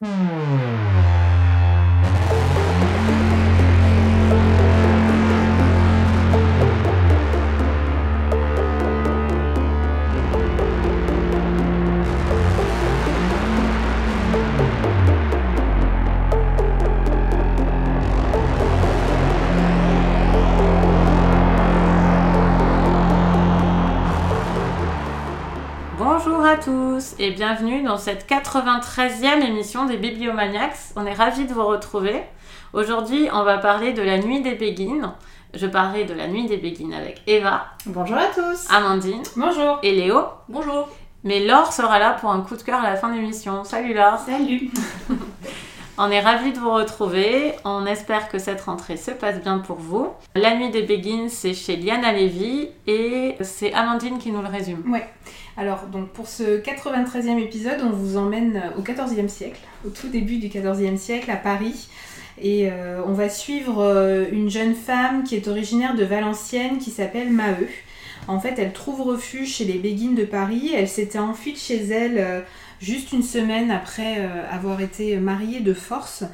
Bonjour et bienvenue dans cette 93e émission des Bibliomaniacs. On est ravis de vous retrouver. Aujourd'hui, on va parler de la nuit des Béguines. Je parlerai de la nuit des Béguines avec Eva, Bonjour à tous. Amandine Bonjour. et Léo. Bonjour. Mais Laure sera là pour un coup de cœur à la fin de l'émission. Salut Laure Salut. On est ravis de vous retrouver. On espère que cette rentrée se passe bien pour vous. La nuit des Béguines, c'est chez Liana Lévy et c'est Amandine qui nous le résume. Ouais. Alors, donc pour ce 93e épisode, on vous emmène au 14e siècle, au tout début du 14e siècle à Paris. Et euh, on va suivre euh, une jeune femme qui est originaire de Valenciennes qui s'appelle Maheu. En fait, elle trouve refuge chez les Béguines de Paris. Elle s'était enfuie de chez elle euh, juste une semaine après euh, avoir été mariée de force.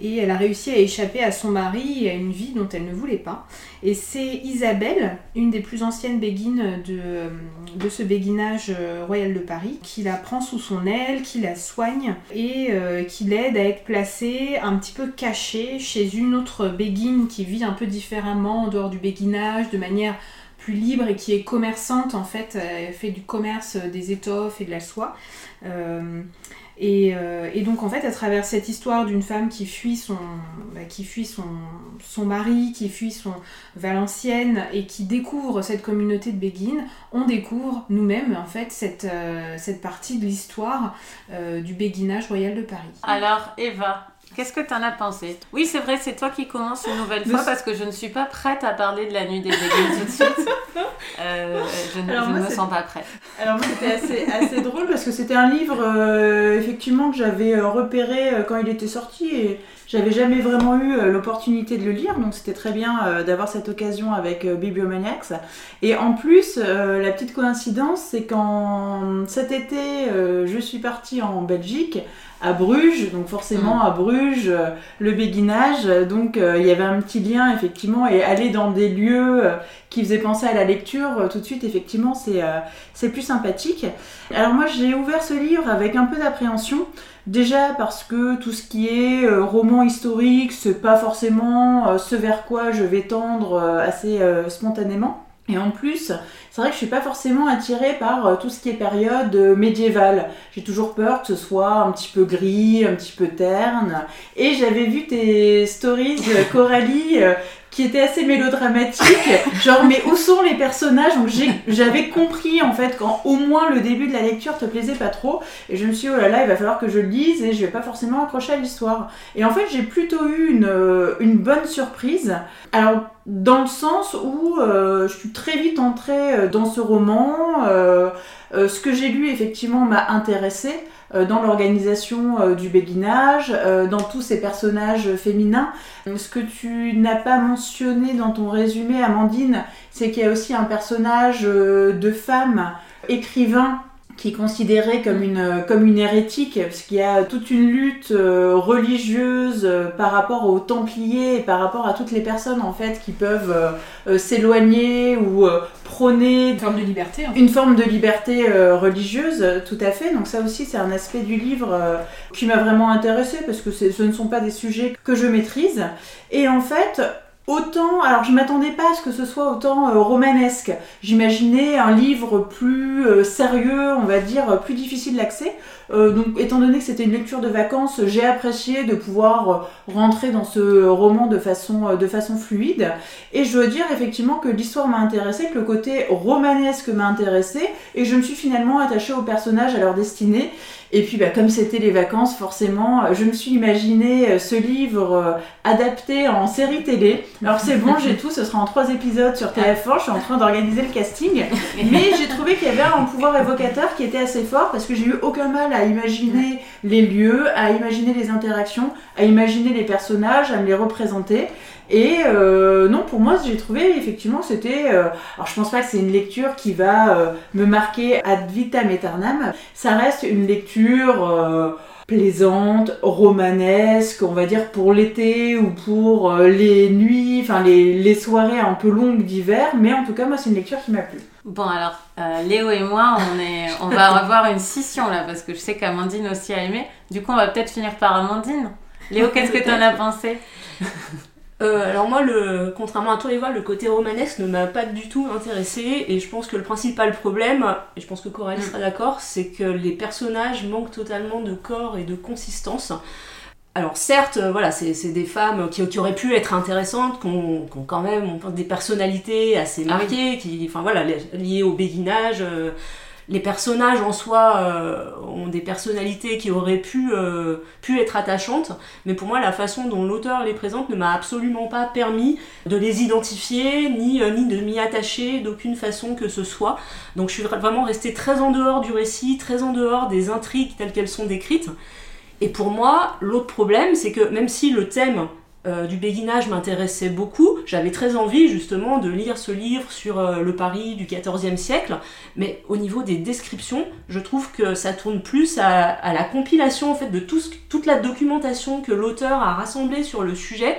Et elle a réussi à échapper à son mari et à une vie dont elle ne voulait pas. Et c'est Isabelle, une des plus anciennes béguines de, de ce béguinage euh, royal de Paris, qui la prend sous son aile, qui la soigne et euh, qui l'aide à être placée un petit peu cachée chez une autre béguine qui vit un peu différemment en dehors du béguinage, de manière plus libre et qui est commerçante en fait, elle fait du commerce des étoffes et de la soie. Euh, et, euh, donc en fait, à travers cette histoire d'une femme qui fuit son, bah, qui fuit son, mari, qui fuit son Valenciennes et qui découvre cette communauté de béguines, on découvre nous-mêmes en fait cette, euh, cette partie de l'histoire euh, du béguinage royal de Paris. Alors Eva, qu'est-ce que t'en as pensé? Oui, c'est vrai, c'est toi qui commences une nouvelle fois parce que je ne suis pas prête à parler de la nuit des Béguines tout de suite. Euh, je ne, je moi, me sens pas prête. Alors moi c'était assez, assez drôle parce que c'était un livre euh, effectivement que j'avais euh, repéré quand il était sorti et j'avais jamais vraiment eu euh, l'opportunité de le lire donc c'était très bien euh, d'avoir cette occasion avec euh, Bibliomaniacs. Et en plus la petite coïncidence c'est qu'en cet été je suis partie en Belgique à Bruges, donc forcément à Bruges, le béguinage, donc il y avait un petit lien effectivement, et aller dans des lieux qui faisaient penser à la lecture, euh, tout de suite effectivement c'est euh, c'est plus sympathique. Alors moi j'ai ouvert ce livre avec un peu d'appréhension. Déjà parce que tout ce qui est euh, roman historique, c'est pas forcément euh, ce vers quoi je vais tendre assez spontanément. Et en plus, c'est vrai que je suis pas forcément attirée par tout ce qui est période médiévale. J'ai toujours peur que ce soit un petit peu gris, un petit peu terne. Et j'avais vu tes stories, Coralie, qui étaient assez mélodramatiques. Genre, mais où sont les personnages Donc j'avais compris en fait quand au moins le début de la lecture te plaisait pas trop. Et je me suis dit, oh là là, il va falloir que je le lise et je vais pas forcément accrocher à l'histoire. Et en fait, j'ai plutôt eu une, euh, bonne surprise. Alors, dans le sens où euh, je suis très vite entrée euh, dans ce roman. ce que j'ai lu, effectivement, m'a intéressée dans l'organisation euh, du béguinage, euh, dans tous ces personnages féminins. Ce que tu n'as pas mentionné dans ton résumé, Amandine, c'est qu'il y a aussi un personnage euh, de femme écrivain qui est considéré comme une, comme une hérétique, parce qu'il y a toute une lutte euh, religieuse euh, par rapport aux Templiers et par rapport à toutes les personnes en fait qui peuvent euh, euh, s'éloigner ou euh, prôner Une forme de liberté. en fait. une forme de liberté euh, religieuse, euh, tout à fait. Donc ça aussi, c'est un aspect du livre euh, qui m'a vraiment intéressée parce que ce ne sont pas des sujets que je maîtrise. Et en fait, autant, alors je m'attendais pas à ce que ce soit autant euh, romanesque. J'imaginais un livre plus euh, sérieux, on va dire, euh, plus difficile d'accès. Euh, donc, étant donné que c'était une lecture de vacances, j'ai apprécié de pouvoir euh, rentrer dans ce roman de façon, euh, de façon fluide. Et je dois dire effectivement que l'histoire m'a intéressée, que le côté romanesque m'a intéressée, et je me suis finalement attachée aux personnages, à leur destinée. Et puis, bah, comme c'était les vacances, forcément, je me suis imaginé ce livre euh, adapté en série télé. Alors c'est bon, j'ai tout, ce sera en trois épisodes sur TF1, je suis en train d'organiser le casting. Mais j'ai trouvé qu'il y avait un pouvoir évocateur qui était assez fort parce que j'ai eu aucun mal à imaginer les lieux, à imaginer les interactions, à imaginer les personnages, à me les représenter. Et euh, non, pour moi, j'ai trouvé effectivement c'était. euh, alors, je pense pas que c'est une lecture qui va euh, me marquer ad vitam aeternam. Ça reste une lecture. Plaisante, romanesque, on va dire pour l'été ou pour euh, les nuits, enfin les, les soirées un peu longues d'hiver, mais en tout cas moi c'est une lecture qui m'a plu. Bon alors, euh, Léo et moi, on, est, on va avoir une scission là, parce que je sais qu'Amandine aussi a aimé. Du coup, on va peut-être finir par Amandine. Léo, qu'est-ce que tu en as pensé? Euh, alors moi, le, contrairement à toi Eva, le côté romanesque ne m'a pas du tout intéressé et je pense que le principal problème, et je pense que Coralie Mm. sera d'accord, c'est que les personnages manquent totalement de corps et de consistance. Alors certes, euh, voilà, c'est des femmes qui, qui auraient pu être intéressantes, qui ont, qui ont quand même on pense, des personnalités assez Ah oui. marquées, qui, enfin voilà, li- liées au béguinage. euh, les personnages en soi euh, ont des personnalités qui auraient pu, euh, pu être attachantes, mais pour moi, la façon dont l'auteur les présente ne m'a absolument pas permis de les identifier, ni, euh, ni de m'y attacher d'aucune façon que ce soit. Donc je suis vra- vraiment restée très en dehors du récit, très en dehors des intrigues telles qu'elles sont décrites. Et pour moi, l'autre problème, c'est que même si le thème euh, du béguinage m'intéressait beaucoup, j'avais très envie justement de lire ce livre sur euh, le Paris du XIVe siècle, mais au niveau des descriptions, je trouve que ça tourne plus à, à la compilation en fait de tout ce- toute la documentation que l'auteur a rassemblée sur le sujet.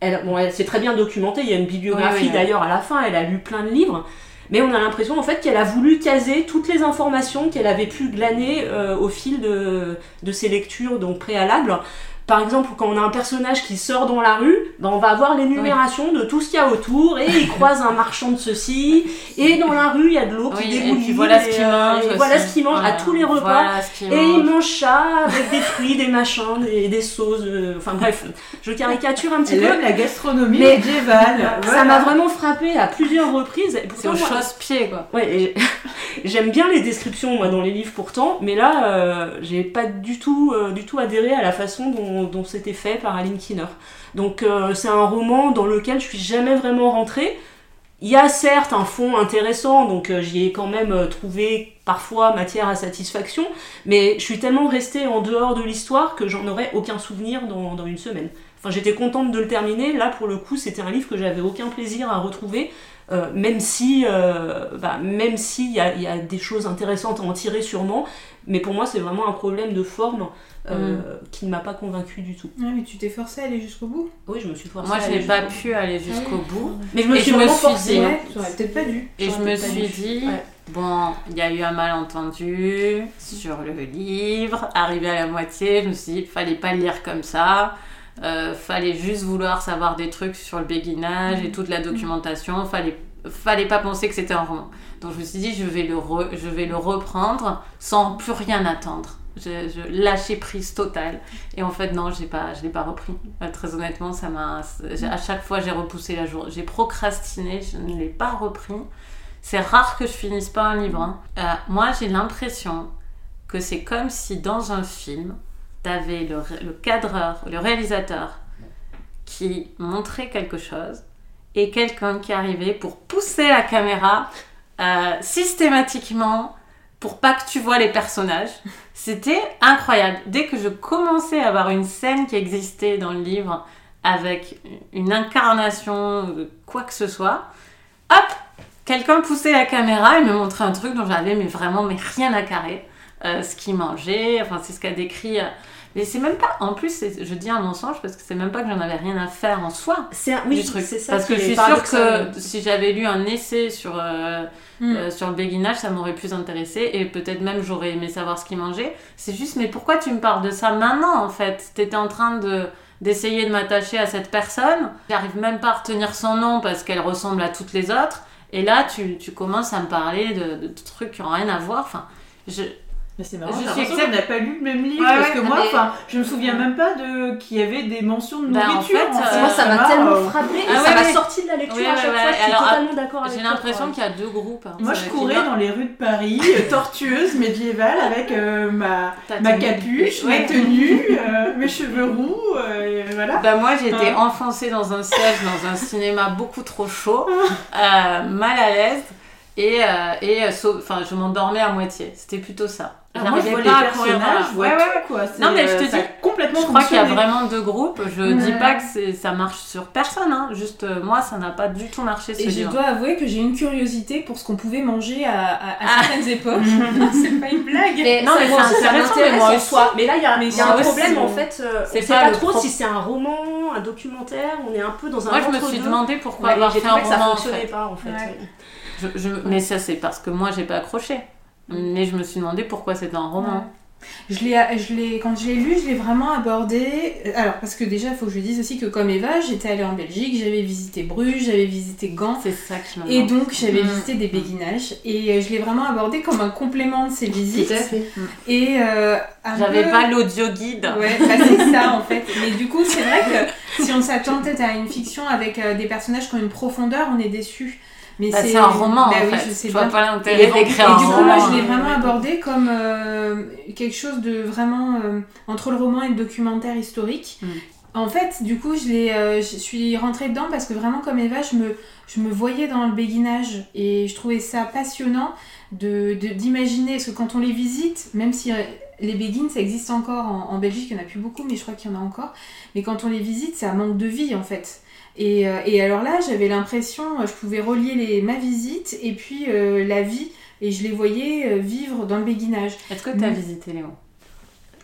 Elle, bon, elle s'est très bien documentée, il y a une bibliographie d'ailleurs à la fin, elle a lu plein de livres. Mais on a l'impression en fait qu'elle a voulu caser toutes les informations qu'elle avait pu glaner euh, au fil de, de ses lectures donc préalables. Par exemple, quand on a un personnage qui sort dans la rue, ben on va avoir l'énumération de tout ce qu'il y a autour et il croise un marchand de ceci et dans la rue il y a de l'eau qui Oui, et puis voilà ce qu'il euh, mange. et voilà ce qu'il mange à tous les repas. Voilà ce qu'il Et il mange. ça avec des fruits, des machins, des, des sauces. euh, Enfin bref, je caricature un petit Elle peu. aime la gastronomie Mais- médiévale. Ça m'a vraiment frappé à plusieurs reprises. C'est au chausse-pied, quoi. Ouais, j'aime bien les descriptions moi dans les livres pourtant, mais là euh, j'ai pas du tout, euh, du tout adhéré à la façon dont, dont c'était fait par Aline Kinner. Donc euh, c'est un roman dans lequel je suis jamais vraiment rentrée. Il y a certes un fond intéressant, donc euh, j'y ai quand même euh, trouvé parfois matière à satisfaction, mais je suis tellement restée en dehors de l'histoire que j'en aurais aucun souvenir dans, dans une semaine. Enfin, j'étais contente de le terminer. Là, pour le coup, c'était un livre que j'avais aucun plaisir à retrouver, euh, même si, euh, bah, même s'il y a, il y a des choses intéressantes à en tirer sûrement. Mais pour moi, c'est vraiment un problème de forme euh, Mm. qui ne m'a pas convaincu du tout. Ah, mais tu t'es forcé à aller jusqu'au bout? Oui, je me suis forcée. Moi, à je n'ai pas pu aller jusqu'au bout. Mais je me Et suis je me vraiment suis forcée. dit-. Ouais, j'aurais peut-être pas dû. Et je me suis dit, Ouais. bon, il y a eu un malentendu sur le livre. Arrivé à la moitié, je me suis dit, fallait pas le lire comme ça. Euh, fallait juste vouloir savoir des trucs sur le béguinage et toute la documentation. Fallait, fallait pas penser que c'était un roman. Donc je me suis dit, je vais le, re- je vais le reprendre sans plus rien attendre. Je, je lâchais prise totale. Et en fait, non, pas, je l'ai pas repris. Euh, très honnêtement, ça m'a. À chaque fois, j'ai repoussé la journée. J'ai procrastiné, je ne l'ai pas repris. C'est rare que je finisse pas un livre. hein. Euh, moi, j'ai l'impression que c'est comme si dans un film, t'avais le, cadreur, le réalisateur qui montrait quelque chose et quelqu'un qui arrivait pour pousser la caméra euh, systématiquement pour pas que tu vois les personnages. C'était incroyable. Dès que je commençais à avoir une scène qui existait dans le livre avec une incarnation, quoi que ce soit, hop, quelqu'un poussait la caméra et me montrait un truc dont j'avais mais vraiment mais rien à carrer. Euh, ce qu'il mangeait, enfin c'est ce qu'a décrit. euh, Mais c'est même pas, en plus je dis un mensonge parce que c'est même pas que j'en avais rien à faire en soi C'est un- oui, du truc. c'est ça. Parce que je suis sûre que si j'avais lu un essai sur, euh, Mm. euh, sur le béguinage, ça m'aurait plus intéressé et peut-être même j'aurais aimé savoir ce qu'il mangeait. C'est juste, mais pourquoi tu me parles de ça maintenant en fait? T'étais en train de d'essayer de m'attacher à cette personne. J'arrive même pas à retenir son nom parce qu'elle ressemble à toutes les autres. Et là, tu, tu commences à me parler de, de trucs qui n'ont rien à voir. Enfin, je, Mais c'est marrant, Je j'ai suis qu'on n'a pas lu le même livre Ouais, parce ouais, que moi, mais- enfin, je me souviens même pas de qu'il y avait des mentions de Bah, en nourriture. fait, fait. euh, Moi, ça m'a m'a, tellement euh, frappé et Ah ça ouais, m'a ouais. sorti de la lecture à chaque ouais. fois. Je suis totalement d'accord avec j'ai l'impression qu'il y a deux groupes. hein. Moi, je courais dans les rues de Paris, tortueuse, médiévale, avec euh, ma, ma capuche, Ouais. ma tenue, euh, mes cheveux roux, euh, et voilà. Bah moi j'étais Ah. enfoncée dans un siège dans un cinéma beaucoup trop chaud, mal à l'aise et, euh, et euh, enfin je m'endormais à moitié. C'était plutôt ça. Alors, moi, je vois pas les personnages, je vois Ouais, ouais, tout, quoi. Non, mais je euh, te dis, complètement Je crois qu'il y a vraiment deux groupes. Je Ouais. dis pas que c'est- ça marche sur personne, hein. juste euh, moi, ça n'a pas du tout marché ce Et je livre. dois avouer que j'ai une curiosité pour ce qu'on pouvait manger à, à- à Ah. certaines époques. c'est pas une blague. Mais Non, mais moi c'est aussi, ça m'intéresse mais moi en aussi. soi. Mais là, il y a, y un aussi, problème en euh, fait. euh, c'est pas pas trop pro- si c'est un roman, un documentaire. On est un peu dans un Moi, je me suis demandé pourquoi avoir fait un ça roman. en fonctionnait pas en fait. Je- je- Mais ça, c'est parce que moi, j'ai pas accroché. Mais je me suis demandé pourquoi c'était un roman. Je l'ai, je l'ai, quand je l'ai lu, je l'ai vraiment abordé. euh, Alors, parce que déjà, il faut que je dise aussi que comme Eva, j'étais allée en Belgique, j'avais visité Bruges, j'avais visité Gand. C'est ça qui m'a Et donc, j'avais Mm. visité des béguinages. Et euh, je l'ai vraiment abordé comme un complément de ces visites. Tout à fait. Et euh, J'avais peu- pas l'audio guide. Ouais, bah c'est ça en fait. Mais du coup, c'est vrai que si on s'attend peut-être à une fiction avec euh, des personnages qui ont une profondeur, on est déçu. Mais Bah, c'est un roman bah en oui, fait. je sais je vois pas l'intérêt Et, et d'écrire un du coup, roman. moi, je l'ai euh, vraiment abordé comme euh, quelque chose de vraiment euh, entre le roman et le documentaire historique. Mm. En fait, du coup, je, euh, je suis rentrée dedans parce que vraiment, comme Eva, je me, je me voyais dans le béguinage et je trouvais ça passionnant de, de- d'imaginer. Parce que quand on les visite, même si les béguines, ça existe encore en, en Belgique, il n'y en a plus beaucoup, mais je crois qu'il y en a encore. Mais quand on les visite, ça manque de vie en fait. Et, euh, et alors là, j'avais l'impression, euh, je pouvais relier les, ma visite et puis euh, la vie, et je les voyais vivre dans le béguinage. Est-ce que tu as Mm. visité Léo?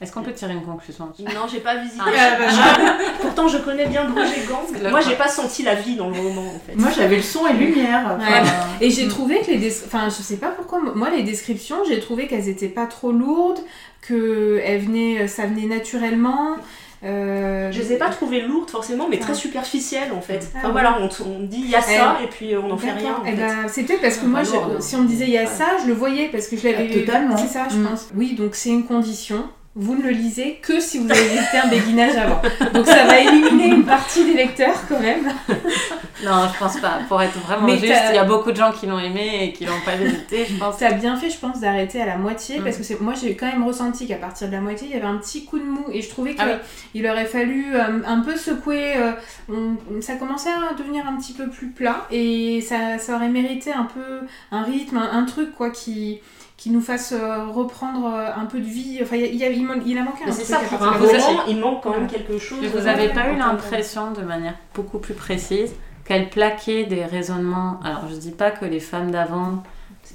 Est-ce qu'on peut tirer une conclusion Non, j'ai pas visité. Ah, bah, Je- Pourtant, je connais bien Bruges et Gand. Moi, j'ai pas senti la vie dans le roman en fait. Moi j'avais le son et lumière. Ouais. Enfin, Et j'ai trouvé que les... des- Enfin, je sais pas pourquoi, moi, les descriptions, j'ai trouvé qu'elles étaient pas trop lourdes, que elles venaient, ça venait naturellement. Euh, Je les ai pas trouvées lourdes forcément, mais très superficielles en fait. Ah Enfin ouais. voilà, on, dit il y a ça et puis euh, on n'en fait rien. En fait. c'est peut-être parce que Ah, moi, bah je- non, si on me disait il y a ouais. ça, je le voyais parce que je l'avais Ah, totalement. C'est ça, je Mm. pense. Oui, donc c'est une condition. Vous ne le lisez que si vous avez visité un béguinage avant. Donc ça va éliminer une partie des lecteurs quand même. Non, je pense pas. Pour être vraiment Mais juste, il y a beaucoup de gens qui l'ont aimé et qui l'ont pas visité. Je pense. Ça a bien fait, je pense, d'arrêter à la moitié Mm. parce que moi j'ai quand même ressenti qu'à partir de la moitié, il y avait un petit coup de mou et je trouvais Ah qu'il aurait fallu euh, un peu secouer. euh, on- ça commençait à devenir un petit peu plus plat et ça, ça aurait mérité un peu un rythme, un, un truc quoi qui qui nous fasse euh, reprendre euh, un peu de vie. Enfin, il, y a, il, man- il a manqué un Mais c'est ça, pour un il manque quand même quelque chose. Vous euh, avez pas eu l'impression, de manière beaucoup plus précise, qu'elle plaquait des raisonnements. Alors, je dis pas que les femmes d'avant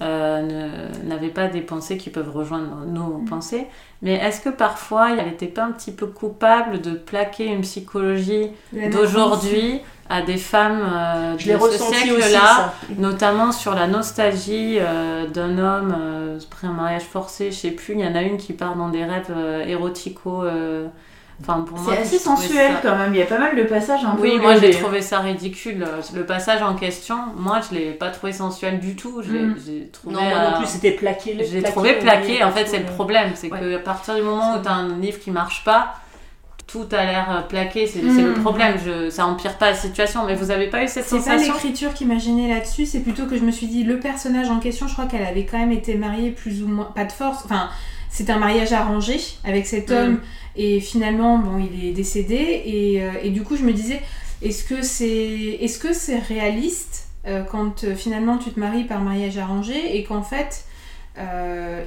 euh, ne- n'avaient pas des pensées qui peuvent rejoindre nos Mm. pensées, mais est-ce que parfois elle n'était pas un petit peu coupable de plaquer une psychologie d'aujourd'hui à des femmes euh, de ce siècle-là, notamment sur la nostalgie euh, d'un homme euh, après un mariage forcé, je sais plus, il y en a une qui part dans des rêves euh, érotico. Euh, Enfin, pour moi, C'est assez j'ai sensuel ça- quand même. Il y a pas mal de passages un peu. Oui, moi j'ai trouvé ça ridicule. Le passage en question, moi je l'ai pas trouvé sensuel du tout. Je l'ai Mm. j'ai trouvé. Non, moi euh, non plus, c'était plaqué. je l'ai plaqué, trouvé plaqué. En fait, c'est le problème. C'est Ouais. que à partir du moment où tu as un livre qui marche pas, tout a l'air euh, plaqué. C'est Mm. c'est le problème. Je, ça empire pas la situation. Mais vous avez pas eu cette C'est pas sensation? l'écriture qui m'a gênée là-dessus, c'est plutôt que je me suis dit, le personnage en question, je crois qu'elle avait quand même été mariée plus ou moins, pas de force, enfin, c'est un mariage arrangé avec cet Mm. homme, et finalement, bon, il est décédé, et, euh, et du coup, je me disais, est-ce que c'est est -ce c'est réaliste euh, quand euh, finalement tu te maries par mariage arrangé, et qu'en fait,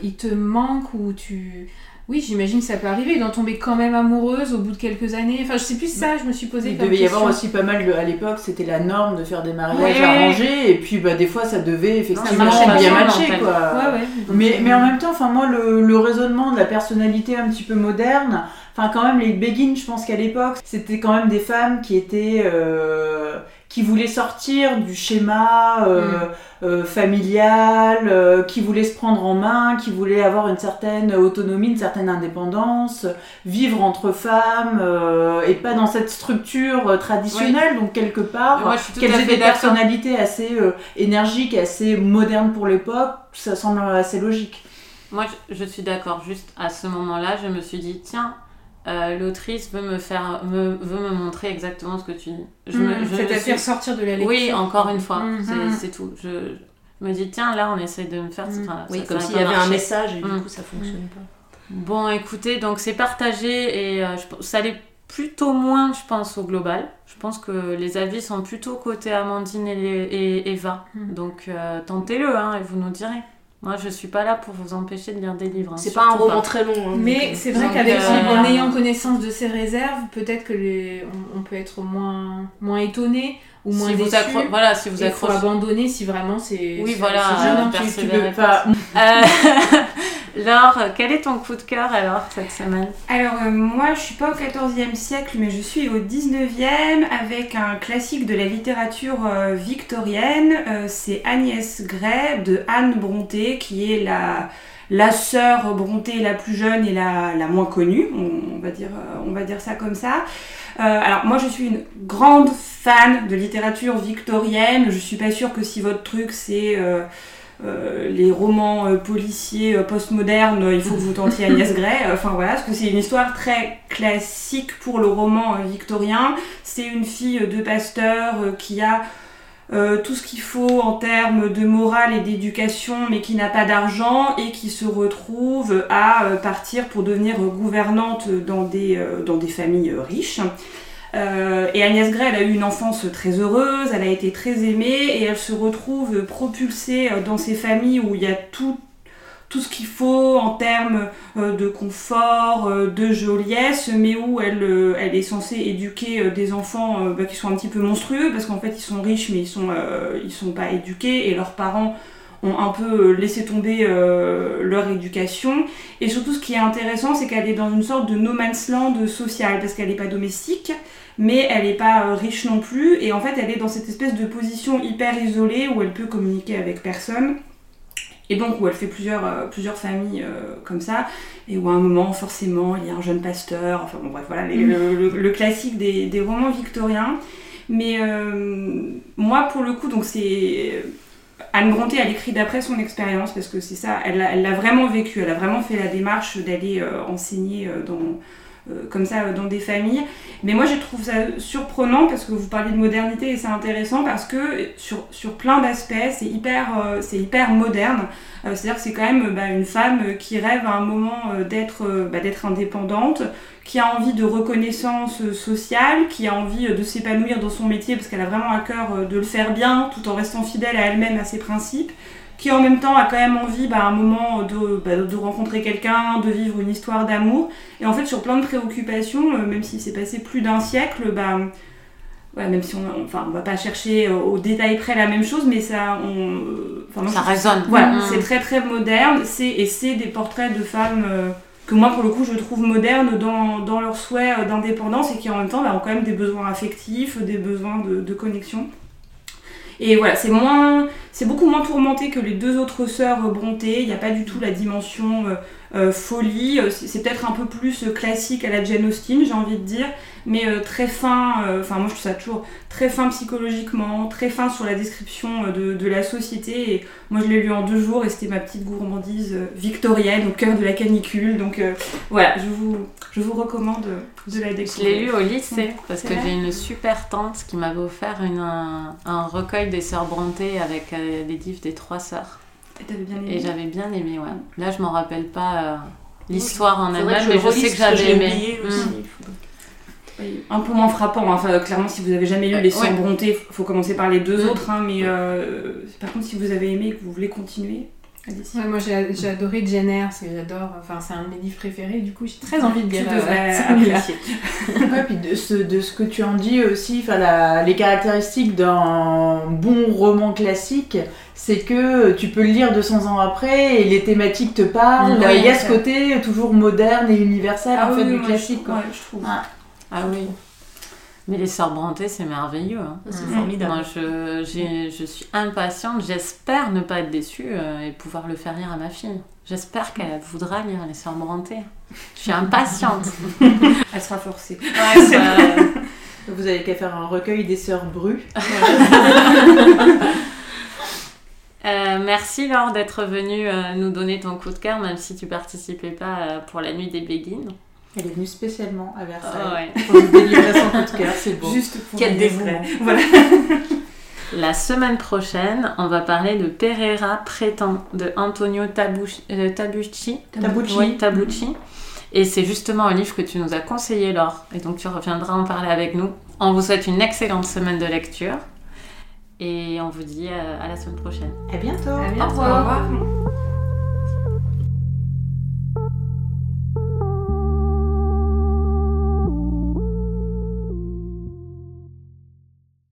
il te manque ou tu... Oui, j'imagine que ça peut arriver, d'en tomber quand même amoureuse au bout de quelques années. Enfin, je sais plus ça, je me suis posé Il comme devait y avoir aussi pas mal de- à l'époque, c'était la norme de faire des mariages arrangés et puis bah, des fois ça devait effectivement marchait bien matcher en fait. quoi. Ouais, ouais. Mais, mais en même temps, enfin moi le, le raisonnement de la personnalité un petit peu moderne, enfin quand même les Begin, je pense qu'à l'époque c'était quand même des femmes qui étaient euh, qui voulaient sortir du schéma euh, euh, familial, qui voulaient se prendre en main, qui voulaient avoir une certaine autonomie, une certaine indépendance, vivre entre femmes et pas dans cette structure traditionnelle. Donc quelque part, qu'elles aient des personnalités assez énergiques, assez modernes pour l'époque, ça semble assez logique. Moi, je, je suis d'accord. Juste à ce moment-là, je me suis dit, tiens, euh, l'autrice veut me faire, me, veut me montrer exactement ce que tu dis. Me C'est-à-dire suis- sortir de la lecture. Oui, encore une fois, Mm. c'est- Mm. c'est tout. Je, je me dis, tiens, là, on essaie de me faire. Mm. enfin, Oui, ça- comme s'il y avait un message et du Mm. coup ça fonctionne pas. Bon, écoutez, donc c'est partagé et euh, je ça allait plutôt moins, je pense, au global. Je pense que les avis sont plutôt côté Amandine et, et Eva. Donc, euh, tentez-le hein, et vous nous direz. Moi, je suis pas là pour vous empêcher de lire des livres. hein, C'est pas un roman très long. hein, Mais c'est vrai Donc, qu'avec euh, en ayant connaissance de ces réserves, peut-être que les, on, on peut être moins, moins étonné ou moins si vous déçu. accro- voilà, si vous Il faut accrochez. abandonner si vraiment c'est. Oui, voilà, euh, gênant. tu- peux pas- Euh, Laure, quel est ton coup de cœur alors cette semaine? Alors euh, moi je suis pas au 14e siècle mais je suis au 19e avec un classique de la littérature euh, victorienne. Euh, c'est Agnès Gray de Anne Brontë qui est la, la sœur Brontë la plus jeune et la, moins connue, on, va dire, ça comme ça. Alors moi je suis une grande fan de littérature victorienne. Je suis pas sûre que si votre truc c'est... euh, les romans euh, policiers euh, postmodernes, il faut que vous tentiez Agnès Gray. Enfin voilà, parce que c'est une histoire très classique pour le roman victorien. C'est une fille de pasteur qui a tout ce qu'il faut en termes de morale et d'éducation, mais qui n'a pas d'argent et qui se retrouve à partir pour devenir gouvernante dans des, dans des familles riches. Euh, et Agnès Gray, elle a eu une enfance très heureuse, elle a été très aimée et elle se retrouve propulsée euh, dans ces familles où il y a tout, tout ce qu'il faut en termes euh, de confort, de joliesse, mais où elle, elle est censée éduquer des enfants bah, qui sont un petit peu monstrueux parce qu'en fait ils sont riches mais ils sont, ils sont pas éduqués et leurs parents ont un peu euh, laissé tomber euh, leur éducation. Et surtout, ce qui est intéressant, c'est qu'elle est dans une sorte de no man's land social, parce qu'elle n'est pas domestique, mais elle n'est pas euh, riche non plus. Et en fait, elle est dans cette espèce de position hyper isolée où elle peut communiquer avec personne. Et donc, où elle fait plusieurs, euh, plusieurs familles euh, comme ça, et où à un moment, forcément, il y a un jeune pasteur, enfin bon, bref, voilà, les- le, le- le classique des, des romans victoriens. Mais euh, moi, pour le coup, donc c'est. Anne Brontë, elle écrit d'après son expérience, parce que c'est ça, elle l'a vraiment vécu, elle a vraiment fait la démarche d'aller euh, enseigner euh, dans, euh, comme ça dans des familles. Mais moi, je trouve ça surprenant, parce que vous parlez de modernité, et c'est intéressant, parce que sur, sur plein d'aspects, c'est hyper, c'est hyper moderne. C'est-à-dire que c'est quand même bah, une femme qui rêve à un moment d'être bah, d'être indépendante, qui a envie de reconnaissance euh, sociale, qui a envie euh, de s'épanouir dans son métier parce qu'elle a vraiment à cœur euh, de le faire bien tout en restant fidèle à elle-même, à ses principes, qui en même temps a quand même envie bah, à un moment de, bah, de rencontrer quelqu'un, de vivre une histoire d'amour. Et en fait sur plein de préoccupations, même s'il s'est passé plus d'un siècle, bah, ouais, même si on, enfin, on va pas chercher au détail près la même chose, mais ça, on, enfin, moi, Ça résonne. voilà, Mm. c'est très très moderne, c'est, et c'est des portraits de femmes euh, que moi pour le coup je trouve modernes dans, leur souhait d'indépendance et qui en même temps bah, ont quand même des besoins affectifs, des besoins de, de connexion. Et voilà, c'est moins, c'est beaucoup moins tourmenté que les deux autres sœurs Brontë. Il n'y a pas du tout la dimension euh, folie. Euh, C'est, peut-être un peu plus euh, classique à la Jane Austen, j'ai envie de dire, mais euh, très fin. euh, Enfin, moi je trouve ça toujours très fin psychologiquement, très fin sur la description euh, de, de la société. Et moi je l'ai lu en deux jours et c'était ma petite gourmandise euh, victorienne au cœur de la canicule. Donc euh, voilà, je vous, je vous recommande de la Je découvrir. l'ai lu au lycée parce que j'ai une super tante qui m'avait offert une, un, un recueil des sœurs Brontë avec euh, les livres des trois sœurs. Et t'avais bien aimé Et j'avais bien aimé, ouais. Là, je m'en rappelle pas euh, l'histoire en elle-même, mais je sais que j'avais aimé. Mm. Oui, Un peu moins frappant, hein. enfin clairement si vous avez jamais lu Euh, les sœurs ouais. Brontë, faut commencer par les deux Mm. autres, hein, mais euh, par contre si vous avez aimé et que vous voulez continuer. Ouais, moi j'ai adoré Jane Eyre, parce que j'adore, enfin c'est un de mes livres préférés, du coup j'ai très envie de lire devrais euh. Ouais, puis de ce, de ce que tu en dis aussi, enfin, la- les caractéristiques d'un bon roman classique, c'est que tu peux le lire 200 ans après et les thématiques te parlent. Oui, Il y a ce côté toujours moderne et universel en fait oui, du classique. je, quoi. ouais, je trouve. Ah. Ah oui. Mais les sœurs Brontë, c'est merveilleux. hein. C'est formidable. Moi, je, je suis impatiente. J'espère ne pas être déçue euh, et pouvoir le faire lire à ma fille. J'espère qu'elle voudra lire les sœurs Brontë. Je suis impatiente. Elle sera forcée. Ouais, ça- Vous avez qu'à faire un recueil des sœurs Bru. Euh, merci Laure d'être venue euh, nous donner ton coup de cœur, même si tu participais pas euh, pour la nuit des béguines. Elle est venue spécialement à Versailles Ah ouais. pour nous délivrer son coup de cœur, c'est beau. Juste pour Quel dévouement. Voilà. La semaine prochaine, on va parler de Pereira Prétend de Antonio Tabucci. euh, Tabucci. Tabucci. Oui, Tabucci. Et c'est justement un livre que tu nous as conseillé, Laure. Et donc tu reviendras en parler avec nous. On vous souhaite une excellente semaine de lecture. Et on vous dit euh, à la semaine prochaine. À bientôt. À Au bientôt. revoir.